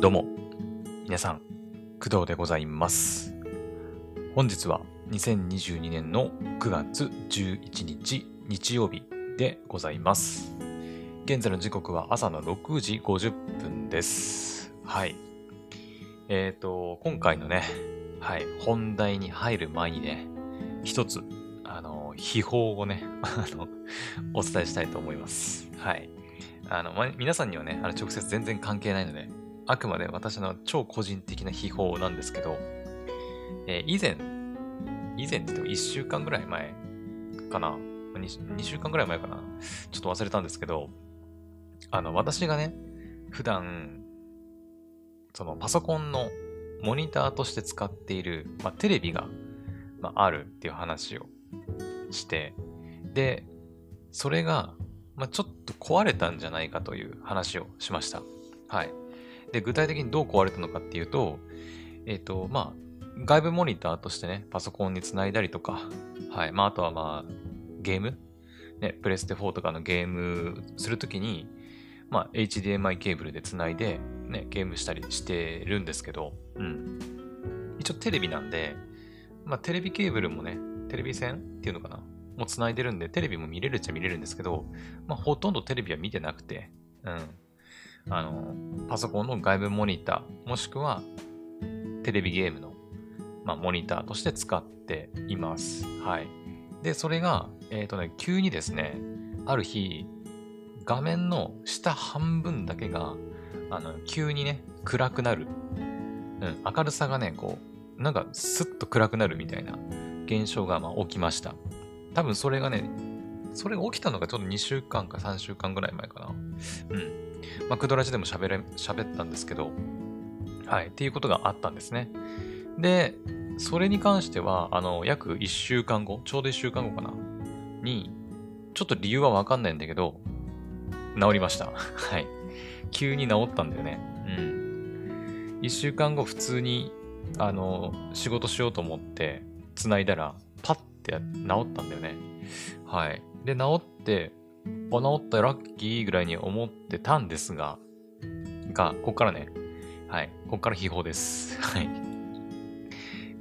どうも、皆さん、工藤でございます。本日は2022年の9月11日日曜日でございます。現在の時刻は朝の6時50分です。はい。えっ、と、今回のね、はい、本題に入る前にね、一つ、あの、秘宝をね、あの、お伝えしたいと思います。はい。あの、ま、皆さんにはね、あの直接全然関係ないので、あくまで私の超個人的な秘宝なんですけど、えー以前、以前って言っても1週間ぐらい前かな？2, 2週間ぐらい前かな？ちょっと忘れたんですけど、あの、私がね、普段、そのパソコンのモニターとして使っている、まあ、テレビが、まあ、あるっていう話をして、で、それが、まあ、ちょっと壊れたんじゃないかという話をしました。はい。で、具体的にどう壊れたのかっていうと、えっ、と、まあ、外部モニターとしてね、パソコンにつないだりとか、はい。まあ、あとはまあ、ゲームね、プレステ4とかのゲームするときに、まあ、HDMI ケーブルでつないで、ね、ゲームしたりしてるんですけど、うん。一応テレビなんで、まあ、テレビケーブルもね、テレビ線っていうのかなもうつないでるんで、テレビも見れるっちゃ見れるんですけど、まあ、ほとんどテレビは見てなくて、うん。あの、パソコンの外部モニター、もしくは、テレビゲームの、まあ、モニターとして使っています。はい。で、それが、えっ、とね、急にですね、ある日、画面の下半分だけが、あの、急にね、暗くなる。うん、明るさがね、こう、なんか、スッと暗くなるみたいな現象が、ま、起きました。多分それがね、それが起きたのがちょっと2週間か3週間ぐらい前かな。うん。まあ、クドラジでも喋れ、喋ったんですけど、はい、っていうことがあったんですね。で、それに関しては、あの、約1週間後、ちょうど1週間後かな、に、ちょっと理由はわかんないんだけど、治りました。はい。急に治ったんだよね。うん。1週間後、普通に、あの、仕事しようと思って、繋いだら、パッて治ったんだよね。はい。で、治って、あ、治ったラッキーぐらいに思ってたんですが、が、こっからね、はい、こっから秘宝です。はい。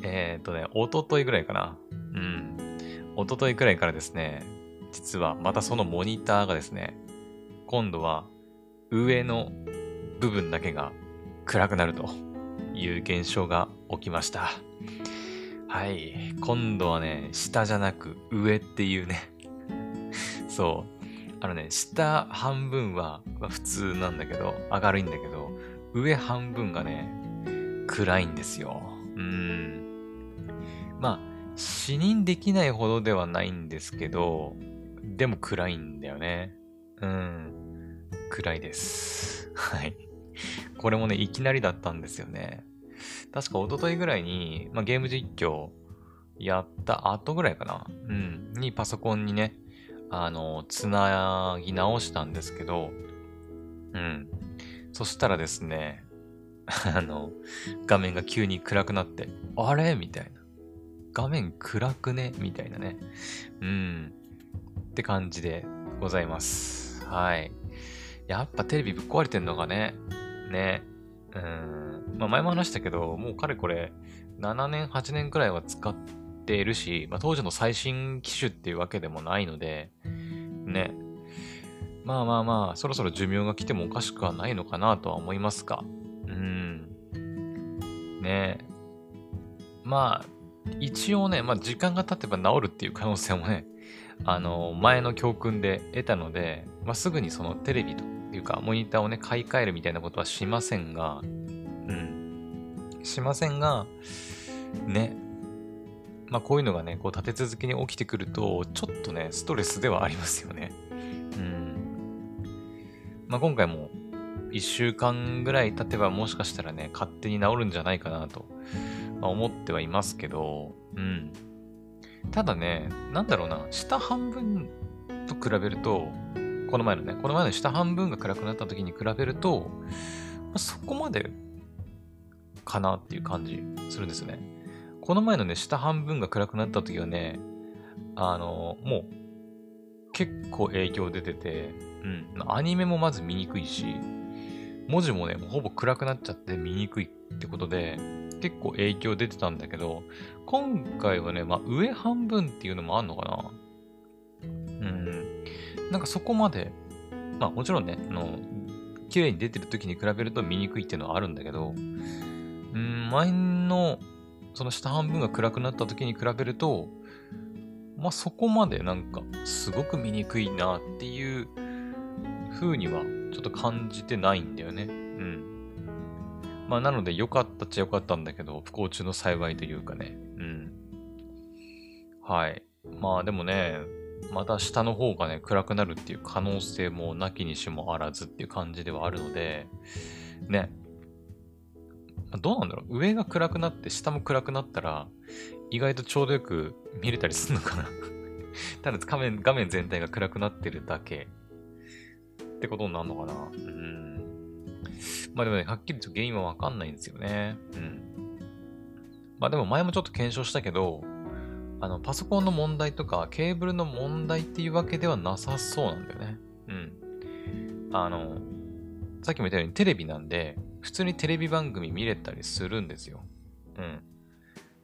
えーっとね、おとといぐらいかな。うん。おとといくらいからですね、実はまたそのモニターがですね、今度は上の部分だけが暗くなるという現象が起きました。はい。今度はね、下じゃなく上っていうね。そう。あのね、下半分は普通なんだけど、明るいんだけど、上半分がね、暗いんですよ。うん。まあ、視認できないほどではないんですけど、でも暗いんだよね。うん。暗いです。はい。これもね、いきなりだったんですよね。確か一昨日ぐらいに、まあ、ゲーム実況やった後ぐらいかな。うん。にパソコンにね、あの、つなぎ直したんですけど、うん。そしたらですね、あの、画面が急に暗くなって、あれ？みたいな。画面暗くね？みたいなね。うん。って感じでございます。はい。やっぱテレビぶっ壊れてんのがね、ね。うん。まあ前も話したけど、もうかれこれ、7年、8年くらいは使っているし、まあ当時の最新機種っていうわけでもないので、ね。まあまあまあ、そろそろ寿命が来てもおかしくはないのかなとは思いますが。うん。ねまあ、一応ね、まあ時間が経てば治るっていう可能性もね、あの、前の教訓で得たので、まあすぐにそのテレビというか、モニターをね、買い替えるみたいなことはしませんが、うん。しませんが、ね。まあこういうのがね、こう立て続けに起きてくると、ちょっとね、ストレスではありますよね。うん。まあ今回も、一週間ぐらい経てばもしかしたらね、勝手に治るんじゃないかなと、まあ思ってはいますけど、うん。ただね、なんだろうな、下半分と比べると、この前のね、この前の下半分が暗くなった時に比べると、まあ、そこまでかなっていう感じするんですよね。この前のね、下半分が暗くなった時はね、あの、もう、結構影響出てて、うん、アニメもまず見にくいし、文字もね、もうほぼ暗くなっちゃって見にくいってことで、結構影響出てたんだけど、今回はね、まあ上半分っていうのもあんのかな。うん。なんかそこまで、まあもちろんね、あの、綺麗に出てる時に比べると見にくいっていうのはあるんだけど、うん、前の、その下半分が暗くなった時に比べると、まあそこまでなんか、すごく見にくいなっていう風にはちょっと感じてないんだよね。うん。まあなので良かったっちゃ良かったんだけど、不幸中の幸いというかね。うん。はい。まあでもね、また下の方がね、暗くなるっていう可能性もなきにしもあらずっていう感じではあるので、ね。どうなんだろう上が暗くなって下も暗くなったら、意外とちょうどよく見れたりするのかな ただ画面、画面全体が暗くなってるだけってことになるのかなうん。まあでもね、はっきりと原因はわかんないんですよね。うん。まあでも前もちょっと検証したけど、あの、パソコンの問題とか、ケーブルの問題っていうわけではなさそうなんだよね。うん。あの、さっきも言ったようにテレビなんで、普通にテレビ番組見れたりするんですよ。うん。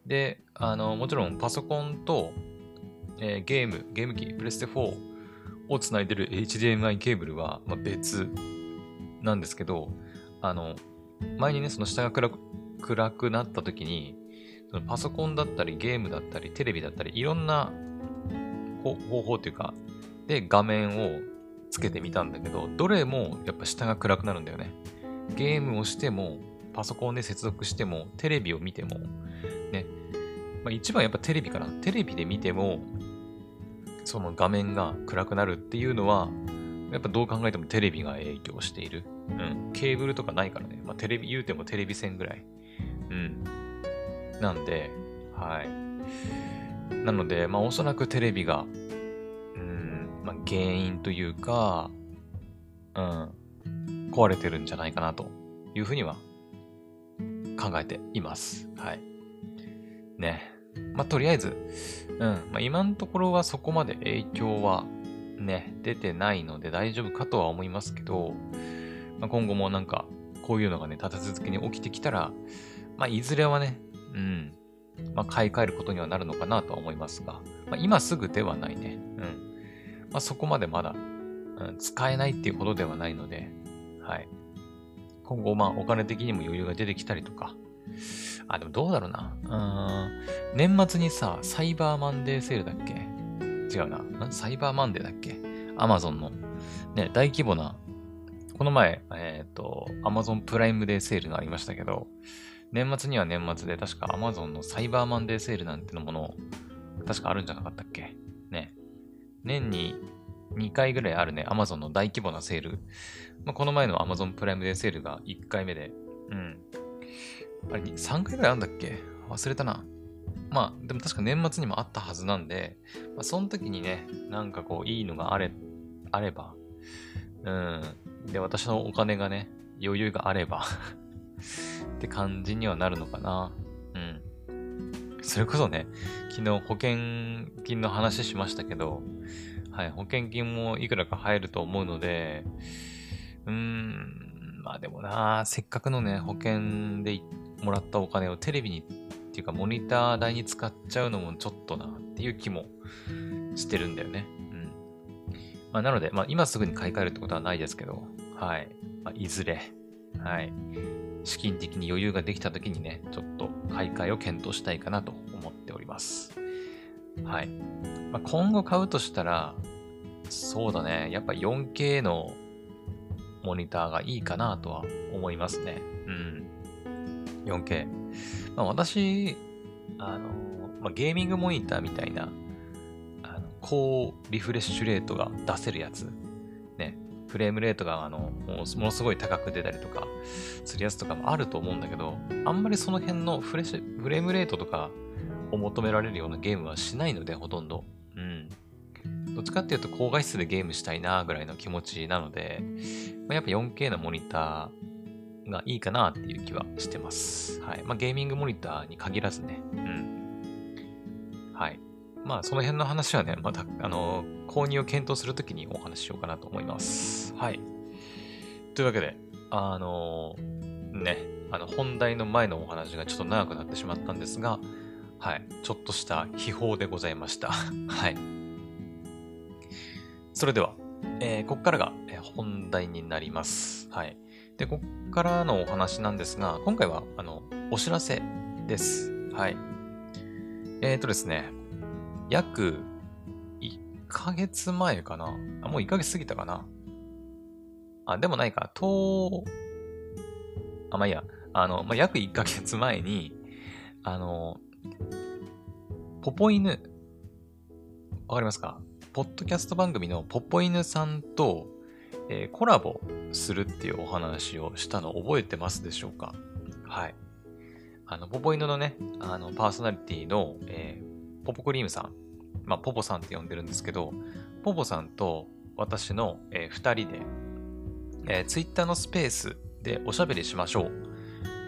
で、あの、もちろんパソコンと、えー、ゲーム、ゲーム機、プレステ4をつないでる HDMI ケーブルは、まあ、別なんですけど、あの、前にね、その下が暗く暗くなった時に、そのパソコンだったりゲームだったりテレビだったりいろんな方法というか、で画面をつけてみたんだけど、どれもやっぱ下が暗くなるんだよね。ゲームをしても、パソコンで接続しても、テレビを見ても、ね。まあ、一番やっぱテレビかな。テレビで見ても、その画面が暗くなるっていうのは、やっぱどう考えてもテレビが影響している。うん。ケーブルとかないからね。まあ、テレビ、言うてもテレビ線ぐらい。うん。なんで、はい。なので、まあおそらくテレビが、うん、まあ原因というか、うん、壊れてるんじゃないかなというふうには考えています。はい。ね。まあとりあえず、うん、まあ今のところはそこまで影響はね、出てないので大丈夫かとは思いますけど、まあ、今後もなんかこういうのがね、立て続けに起きてきたら、まあいずれはね、うん。まあ、買い替えることにはなるのかなとは思いますが、まあ、今すぐではないね。うん。まあ、そこまでまだ、うん、使えないっていうほどではないので、はい。今後、まあ、お金的にも余裕が出てきたりとか、あ、でもどうだろうな。うん。年末にさ、サイバーマンデーセールだっけ？違うな。サイバーマンデーだっけ？アマゾンの、ね、大規模な、この前、えっ、ー、と、アマゾンプライムデーセールがありましたけど、年末には年末で確か Amazon のサイバーマンデーセールなんてのもの確かあるんじゃなかったっけ？ね。年に2回ぐらいあるね、Amazon の大規模なセール。まあ、この前の Amazon プライムデーセールが1回目で、うん。あれ、3回ぐらいあるんだっけ？忘れたな。まあ、でも確か年末にもあったはずなんで、まあ、その時にね、なんかこう、いいのがあれ、あれば、うん。で、私のお金がね、余裕があれば って感じにはなるのかな。うん。それこそね、昨日保険金の話しましたけど、はい、保険金もいくらか入ると思うので、うーん、まあでもな、せっかくのね、保険でもらったお金をテレビにっていうかモニター代に使っちゃうのもちょっとなっていう気もしてるんだよね。うん。まあなので、まあ今すぐに買い替えるってことはないですけど、はい。まあ、いずれ、はい。資金的に余裕ができた時にね、ちょっと買い替えを検討したいかなと思っております。はい。まあ、今後買うとしたら、そうだね。やっぱ 4K のモニターがいいかなとは思いますね。うん。4K。まあ、私、あの、まあ、ゲーミングモニターみたいな、あの高リフレッシュレートが出せるやつねフレームレートがあのものすごい高く出たりとかするやつとかもあると思うんだけど、あんまりその辺のフレッシュフレームレートとかを求められるようなゲームはしないので、ほとんど。どっちかっていうと高画質でゲームしたいなぐらいの気持ちなので、まあ、やっぱ 4K のモニターがいいかなっていう気はしてます。はい。まあゲーミングモニターに限らずね。うん。はい。まあ、その辺の話はね、また、あの、購入を検討するときにお話ししようかなと思います。はい。というわけで、あのね、あの、本題の前のお話がちょっと長くなってしまったんですが、はい。ちょっとした秘宝でございました。はい。それでは、えー、ここからが本題になります。はい。で、ここからのお話なんですが、今回は、あの、お知らせです。はい。えっ、ー、とですね、約1ヶ月前かなあ、もう1ヶ月過ぎたかなあ、でもないか。と、あ、まあいいや。あの、まあ、約1ヶ月前に、あの、ポポ犬、わかりますか？ポッドキャスト番組のポポ犬さんと、えー、コラボするっていうお話をしたの覚えてますでしょうか？はい。あの、ポポ犬のね、あの、パーソナリティの、えー、ポポクリームさん、まあ、ポポさんって呼んでるんですけど、ポポさんと私の、えー、二人で、えー、ツイッターのスペースでおしゃべりしましょう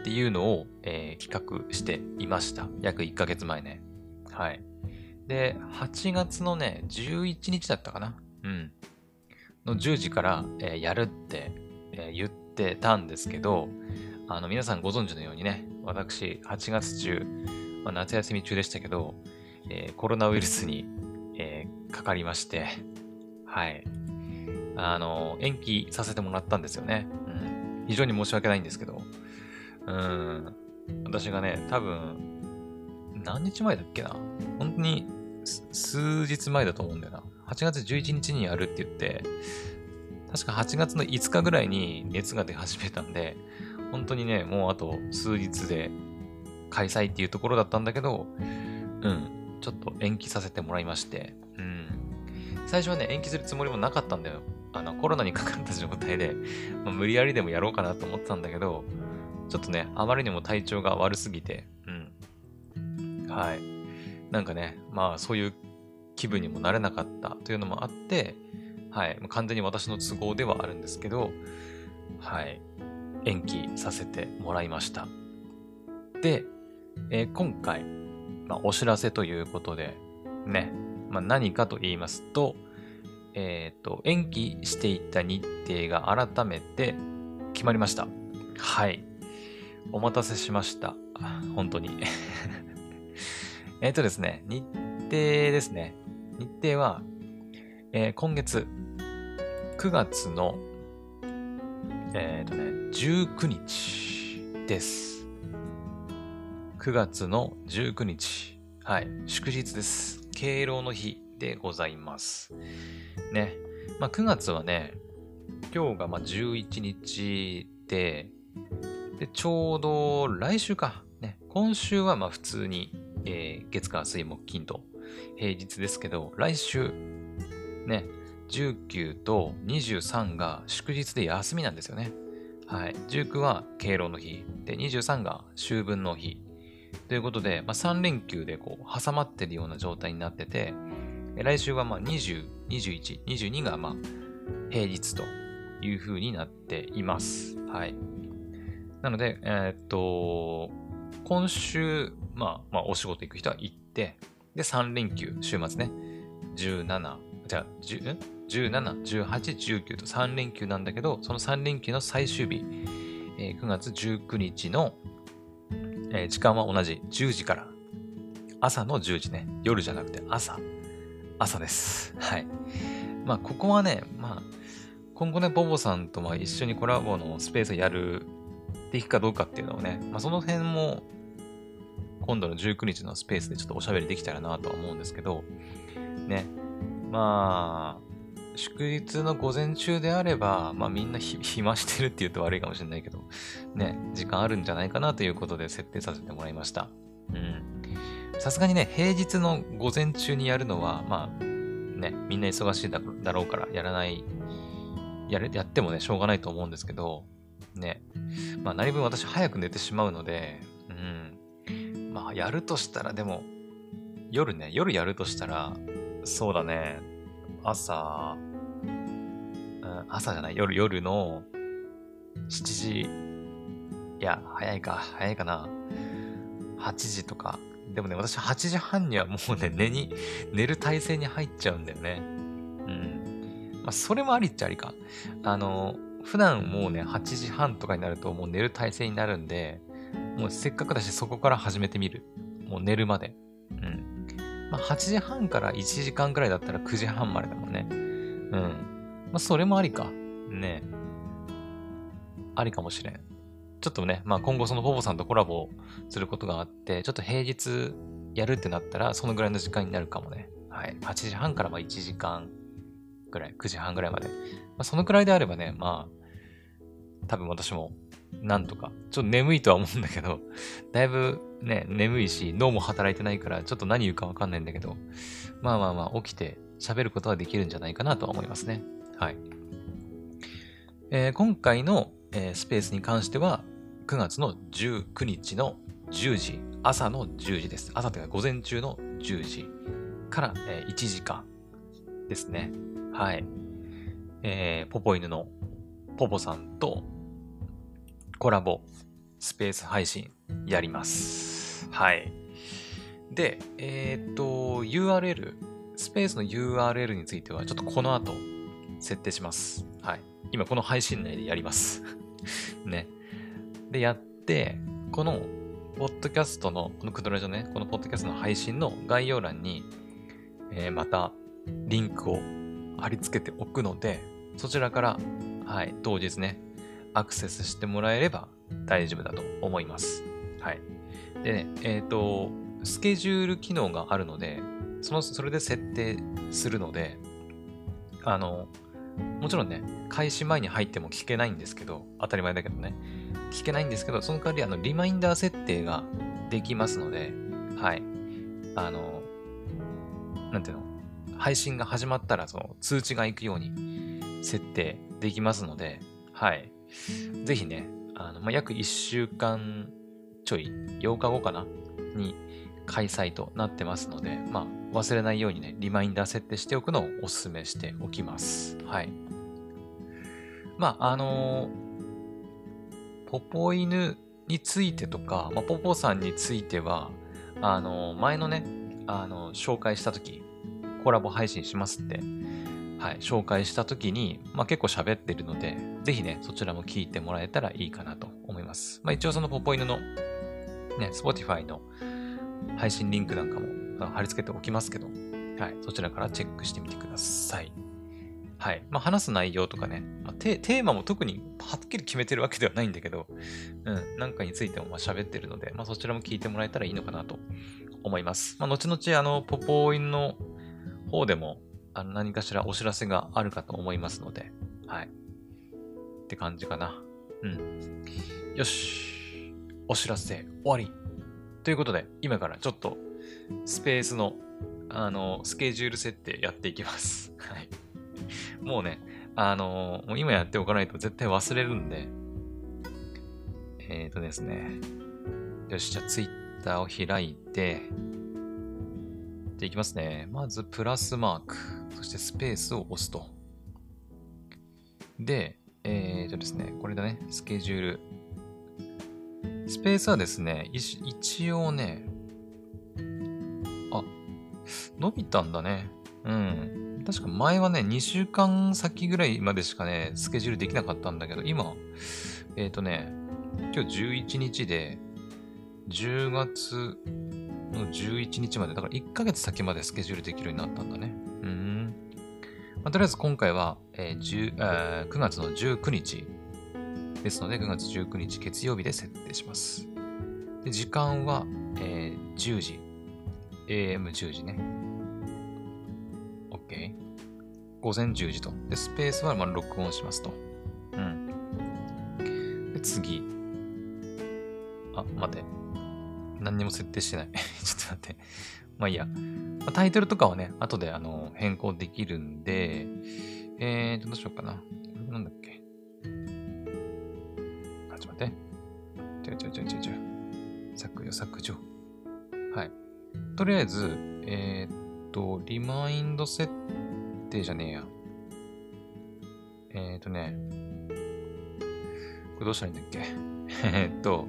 っていうのを、えー、企画していました。約1ヶ月前ね。はい。で、8月のね、11日だったかなうん。の10時から、えー、やるって、えー、言ってたんですけど、あの、皆さんご存知のようにね、私、8月中、まあ、夏休み中でしたけど、えー、コロナウイルスに、え、かかりまして、はい。あの、延期させてもらったんですよね。うん。非常に申し訳ないんですけど、うん。私がね、多分、何日前だっけな本当に数日前だと思うんだよな。8月11日にやるって言って、確か8月の5日ぐらいに熱が出始めたんで、本当にね、もうあと数日で開催っていうところだったんだけど、うん、ちょっと延期させてもらいまして、うん。最初はね、延期するつもりもなかったんだよ。あの、コロナにかかった状態で、まあ、無理やりでもやろうかなと思ってたんだけど、ちょっとね、あまりにも体調が悪すぎて、うん。はい。なんかね、まあそういう気分にもなれなかったというのもあって、はい。完全に私の都合ではあるんですけど、はい。延期させてもらいました。で、えー、今回、まあ、お知らせということで、ね、まあ、何かと言いますと、えっ、ー、と、延期していた日程が改めて決まりました。はい。お待たせしました。本当にえっとですね、日程ですね。日程は、えー、今月、9月の、えっ、ー、とね、19日です。9月の19日。はい。祝日です。敬老の日でございます。ね。まあ、9月はね、今日がま11日で、で、ちょうど来週か。ね。今週はまあ普通にえー、月火水木金と平日ですけど、来週、ね、19と23が祝日で休みなんですよね。はい。19は敬老の日。で、23が秋分の日。ということで、まあ、3連休でこう挟まってるような状態になってて、来週はまあ20、21、22がまあ平日という風になっています。はい。なので、えー、っと、今週、まあ、まあ、お仕事行く人は行って、で、3連休、週末ね、17、じゃあ、17、18、19と3連休なんだけど、その3連休の最終日、えー、9月19日の、えー、時間は同じ。10時から、朝の10時ね、夜じゃなくて朝、朝です。はい。まあ、ここはね、まあ、今後ね、ボボさんとま一緒にコラボのスペースやる、できかどうかっていうのをね、まあ、その辺も今度の19日のスペースでちょっとおしゃべりできたらなとは思うんですけど、ね。まあ、祝日の午前中であれば、まあみんな 暇してるって言うと悪いかもしれないけど、ね、時間あるんじゃないかなということで設定させてもらいました。うん。さすがにね、平日の午前中にやるのは、まあ、ね、みんな忙しいだろうからやらない、やれ、やってもね、しょうがないと思うんですけど、ね。まあ、何分私早く寝てしまうので、うん。まあ、やるとしたら、でも、夜ね、夜やるとしたら、そうだね、朝、うん、朝じゃない、夜、夜の7時、いや、早いか、早いかな。8時とか。でもね、私8時半にはもうね、寝に、寝る体勢に入っちゃうんだよね。うん。まあ、それもありっちゃありか。あの、普段もうね、8時半とかになるともう寝る体勢になるんで、もうせっかくだしそこから始めてみる。もう寝るまで。うん。まあ、8時半から1時間くらいだったら9時半までだもんね。うん。まあ、それもありか。ねありかもしれん。ちょっとね、まあ今後そのポポさんとコラボすることがあって、ちょっと平日やるってなったら、そのぐらいの時間になるかもね。はい。8時半からまあ1時間ぐらい、9時半ぐらいまで。まあ、そのくらいであればね、まあ、多分私も、なんとか、ちょっと眠いとは思うんだけど、だいぶね、眠いし、脳も働いてないから、ちょっと何言うかわかんないんだけど、まあまあまあ、起きて喋ることはできるんじゃないかなとは思いますね。はい。えー、今回の、えー、スペースに関しては、9月の19日の10時、朝の10時です。朝というか午前中の10時から、えー、1時間ですね。はい。えー、ポポ犬のポポさんとコラボスペース配信やります。はい。で、えっ、と、URL、スペースの URL についてはちょっとこの後設定します。はい。今この配信内でやります。ね。で、やって、この、ポッドキャストの、このクドラジオね、このポッドキャストの配信の概要欄に、えー、また、リンクを貼り付けておくので、そちらから、はい、当日ね、アクセスしてもらえれば大丈夫だと思います。はい。でね、えっ、ー、と、スケジュール機能があるので、その、それで設定するので、あの、もちろんね、開始前に入っても聞けないんですけど、当たり前だけどね、聞けないんですけど、その代わり、あの、リマインダー設定ができますので、はい。あの、なんていうの、配信が始まったら、その通知が行くように設定できますので、はい。ぜひね、あの、まあ、約1週間ちょい、8日後かな？に開催となってますので、まあ、忘れないようにね、リマインダー設定しておくのをお勧めしておきます。はい。まあ、あのー、ポポ犬についてとか、まあ、ポポさんについては、あのー、前のね、あのー、紹介したとき、コラボ配信しますって、はい、紹介したときに、まあ、結構喋ってるので、ぜひね、そちらも聞いてもらえたらいいかなと思います。まあ、一応そのポポ犬の、ね、Spotify の配信リンクなんかも貼り付けておきますけど、はい、そちらからチェックしてみてください。はい。まあ、話す内容とかね、まあ、テーマも特にはっきり決めてるわけではないんだけど、うん、なんかについてもまあ喋ってるので、まあ、そちらも聞いてもらえたらいいのかなと思います。まあ、後々、あの、ポポインの方でも、あの何かしらお知らせがあるかと思いますので、はい。って感じかな。うん。よし。お知らせ終わり。ということで、今からちょっとスペースの、あの、スケジュール設定やっていきます。はい。もうね、あのもう今やっておかないと絶対忘れるんで、えっ、ー、とですね。よし、じゃあツイッターを開いて、じゃいきますね。まず、プラスマーク、そしてスペースを押すと。で、えっ、とですね、これだね、スケジュール。スペースはですね、一応ね、あ、伸びたんだね。うん。確か前はね、2週間先ぐらいまでしかね、スケジュールできなかったんだけど、今、えっ、ー、とね、今日11日で、10月の11日まで、だから1ヶ月先までスケジュールできるようになったんだね。うん。まあ、とりあえず今回は、えーえー、9月の19日ですので、9月19日月曜日で設定します。で時間は、えー、10時。AM10 時ね。OK。午前10時と。で、スペースはまあ録音しますと。うん。で、次。あ、待て。何にも設定してない。ちょっと待って。まあいいや。まあ、タイトルとかはね、後であの変更できるんで、えーと、どうしようかな。これなんだっけ。あ、ちょっと待って。ちょちょちょちょちょ。削除、削除。はい。とりあえず、えー、っと、リマインド設定じゃねえや。えー、っとね、これどうしたらいいんだっけ えっと、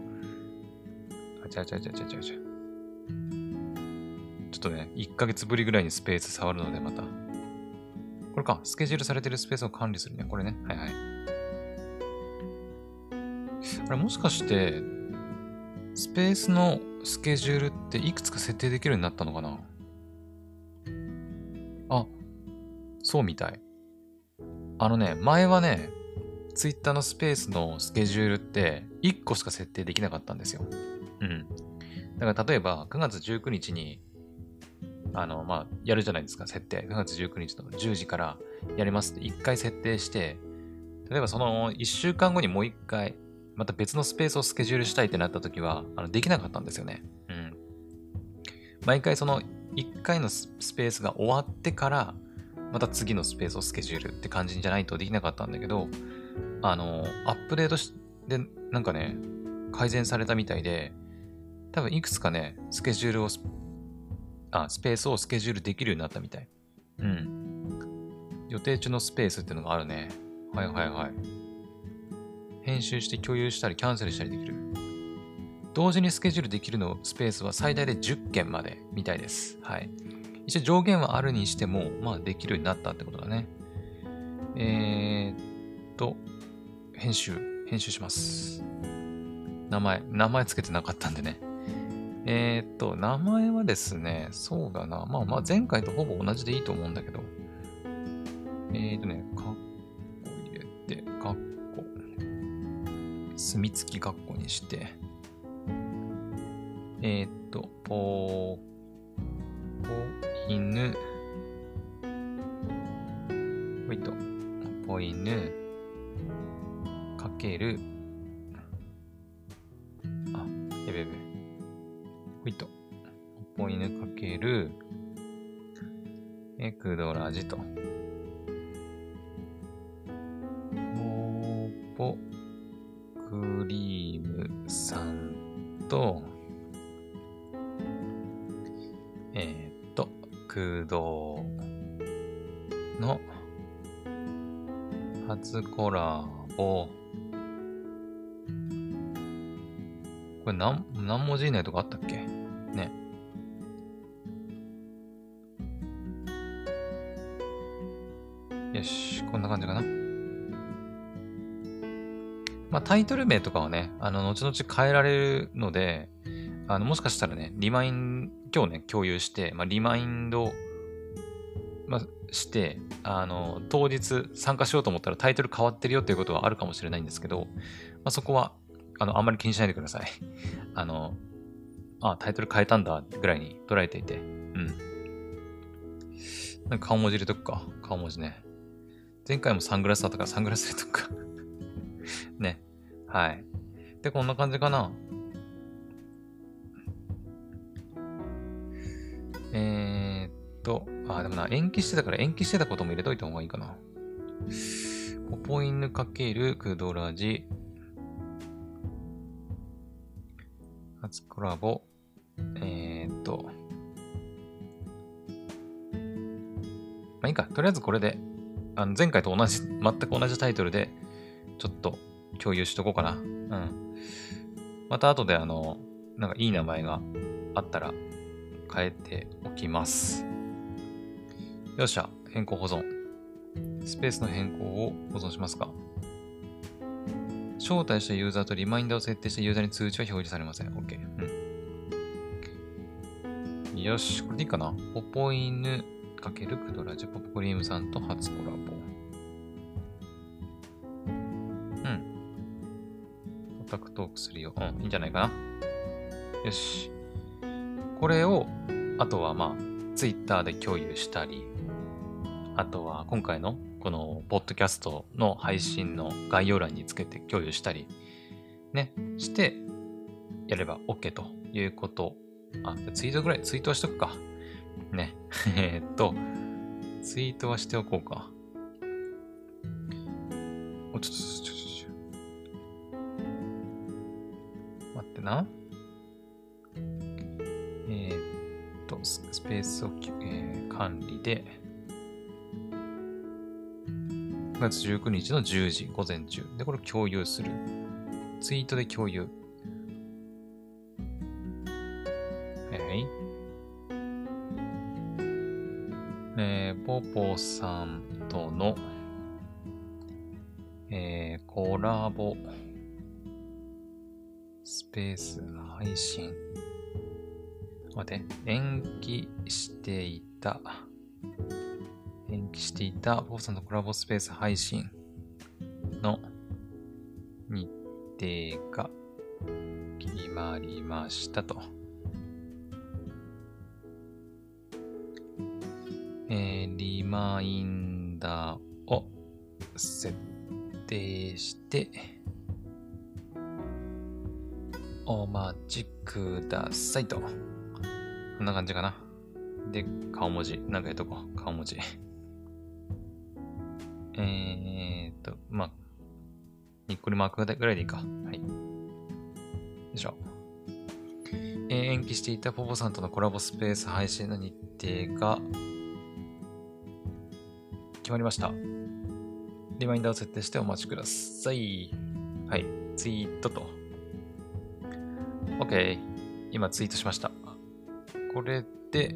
あちゃちゃちゃちゃちゃちゃ。ちょっとね、1ヶ月ぶりぐらいにスペース触るので、また。これか、スケジュールされてるスペースを管理するね。これね。はいはい。あれもしかして、スペースのスケジュールっていくつか設定できるようになったのかな？あ、そうみたい。あのね、前はね、ツイッターのスペースのスケジュールって1個しか設定できなかったんですよ。うん。だから例えば9月19日に、あの、まあ、やるじゃないですか、設定。9月19日の10時からやりますって1回設定して、例えばその1週間後にもう1回、また別のスペースをスケジュールしたいってなった時は、あのできなかったんですよね。うん。毎回その1回のスペースが終わってから、また次のスペースをスケジュールって感じじゃないとできなかったんだけど、あの、アップデートして、なんかね、改善されたみたいで、多分いくつかね、スケジュールを、あ、スペースをスケジュールできるようになったみたい。うん。予定中のスペースっていうのがあるね。はいはいはい。編集して共有したりキャンセルしたりできる。同時にスケジュールできるのスペースは最大で10件までみたいです。はい。一応上限はあるにしても、まあできるようになったってことだね。えー、っと、編集、編集します。名前、名前つけてなかったんでね。えー、っと、名前はですね、そうだな。まあまあ前回とほぼ同じでいいと思うんだけど。えー、っとね、カッコ入れて、カッコ。墨付きカッコにして。えー、っと、ぽー、ぽ、犬。ほいと、ぽ犬。かける。ほいと、ポイヌかける。エクドラジと。よし、こんな感じかな。まあ、タイトル名とかはね、あの、後々変えられるので、あの、もしかしたらね、リマイン、今日ね、共有して、まあ、リマインド、まあ、して、あの、当日参加しようと思ったらタイトル変わってるよっていうことはあるかもしれないんですけど、まあ、そこは、あの、あんまり気にしないでください。あの、あ、タイトル変えたんだぐらいに捉えていて、うん。なんか顔文字入れとくか。顔文字ね。前回もサングラスだったからサングラス入れとか。ね。はい。で、こんな感じかな。えー、っと、あ、でもな、延期してたから延期してたことも入れといた方がいいかな。ポポイヌかけるクドラジ。初コラボ。えー、っと。まあいいか。とりあえずこれで、あの前回と同じ、全く同じタイトルで、ちょっと共有しとこうかな。うん。また後であの、なんかいい名前があったら変えておきます。よっしゃ、変更保存。スペースの変更を保存しますか招待したユーザーとリマインダーを設定したユーザーに通知は表示されません。OK。うん。よし、これでいいかな。ポポイヌかけるクドラジポポクリームさんと初コラボ。うん。オタクトークするよ。うん、いいんじゃないかな。よし。これを、あとはまあ、ツイッターで共有したり、あとは今回のこのポッドキャストの配信の概要欄につけて共有したり、ね、してやれば OK ということ。あ、ツイートぐらい、ツイートしとくか。ね。えっと、ツイートはしておこうか。お、ちょっと、ちょっと、ちょっと。待ってな。えー、っと、スペースを、えー、管理で、9月19日の10時、午前中。で、これ共有する。ツイートで共有。さんとの、えー、コラボスペース配信。待って、延期していた、延期していた、ポーさんのコラボスペース配信の日程が決まりましたと。マインダーを設定して、お待ちくださいと。こんな感じかな。で、顔文字。なんかやっとこう。顔文字。えーっと、まあ、にっこりマークぐらいでいいか。はい。よいしょ。えー、延期していたポポさんとのコラボスペース配信の日程が決まりました。リマインダーを設定してお待ちください。はい。ツイートと。OK。今ツイートしました。これで、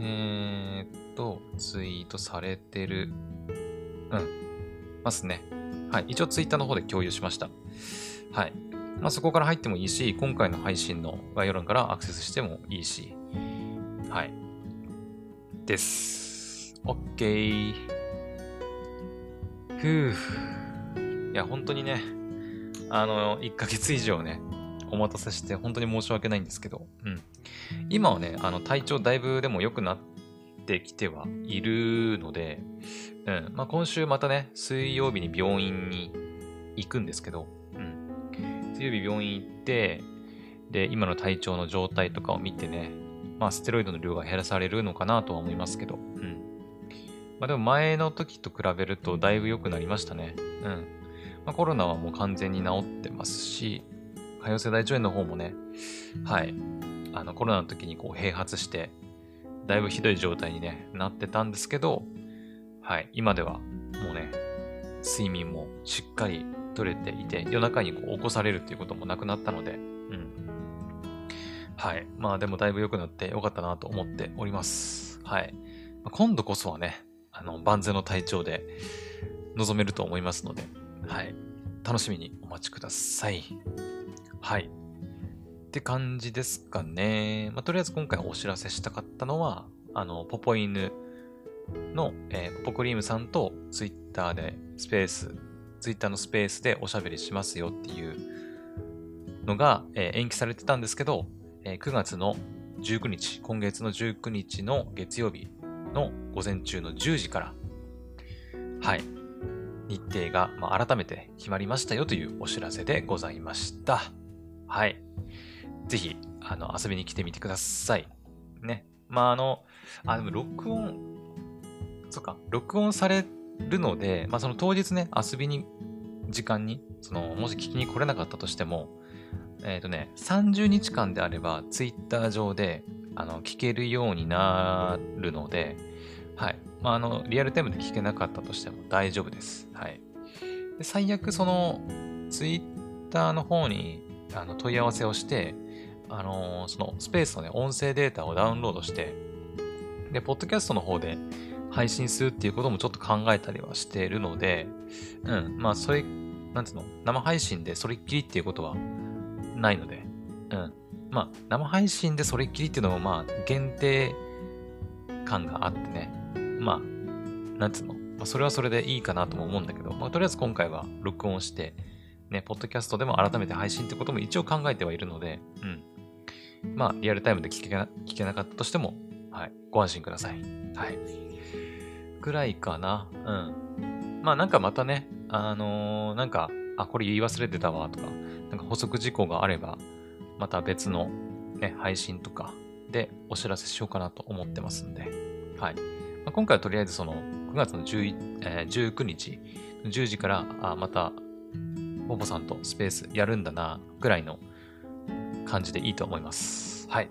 えー、っと、ツイートされてる。うん。ますね。はい。一応ツイッターの方で共有しました。はい。まあ、そこから入ってもいいし、今回の配信の概要欄からアクセスしてもいいし。です。OK。ふぅ。いや、本当にね、あの、1ヶ月以上ね、お待たせして本当に申し訳ないんですけど、うん。今はね、あの、体調だいぶでも良くなってきてはいるので、うん。まあ、今週またね、水曜日に病院に行くんですけど、うん。水曜日病院行って、で、今の体調の状態とかを見てね、まあ、ステロイドの量が減らされるのかなとは思いますけど、うん。まあ、でも前の時と比べるとだいぶ良くなりましたね。うん。まあ、コロナはもう完全に治ってますし、潰瘍性大腸炎の方もね、はい、あのコロナの時にこう併発して、だいぶひどい状態に、ね、なってたんですけど、はい、今ではもうね、睡眠もしっかり取れていて、夜中にこう起こされるっていうこともなくなったので、うん。はい。まあでもだいぶ良くなってよかったなと思っております。はい。今度こそはね、あの、万全の体調で臨めると思いますので、はい。楽しみにお待ちください。はい。って感じですかね。まあ、とりあえず今回お知らせしたかったのは、あの、ポポ犬の、えー、ポポクリームさんとツイッターでスペース、ツイッターのスペースでおしゃべりしますよっていうのが、えー、延期されてたんですけど、え、9月の19日、今月の19日の月曜日の午前中の10時から、はい、日程が、まあ、改めて決まりましたよというお知らせでございました。はい。ぜひ、あの、遊びに来てみてください。ね。まあ、あの、あ、でも録音、そっか、録音されるので、まあ、その当日ね、遊びに、時間に、その、もし聞きに来れなかったとしても、えっ、ー、とね、30日間であれば、ツイッター上で、あの、聞けるようになるので、はい。まあ、あの、リアルタイムで聞けなかったとしても大丈夫です。はい。で最悪、その、ツイッターの方にあの問い合わせをして、あのー、そのスペースのね、音声データをダウンロードして、で、ポッドキャストの方で配信するっていうこともちょっと考えたりはしているので、うん、まあ、それ、なんつうの、生配信でそれっきりっていうことはないので、うん。まあ、生配信でそれっきりっていうのも、まあ、限定感があってね、まあ、なんつうの、まあ、それはそれでいいかなとも思うんだけど、まあ、とりあえず今回は録音して、ね、ポッドキャストでも改めて配信ってことも一応考えてはいるので、うん。まあ、リアルタイムで聞けな聞けなかったとしても、はい、ご安心ください。はい。ぐらいかな。うん。まあ、なんかまたね、あのー、なんか、あ、これ言い忘れてたわとか、なんか補足事項があれば、また別のね、配信とかでお知らせしようかなと思ってますんで、はい。まあ、今回はとりあえずその9月の11、えー、19日、10時からあまたボボさんとスペースやるんだな、ぐらいの感じでいいと思います。はい。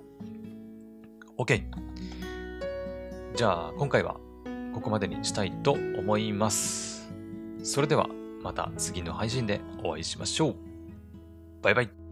OK。じゃあ、今回はここまでにしたいと思います。それでは、また次の配信でお会いしましょう。バイバイ。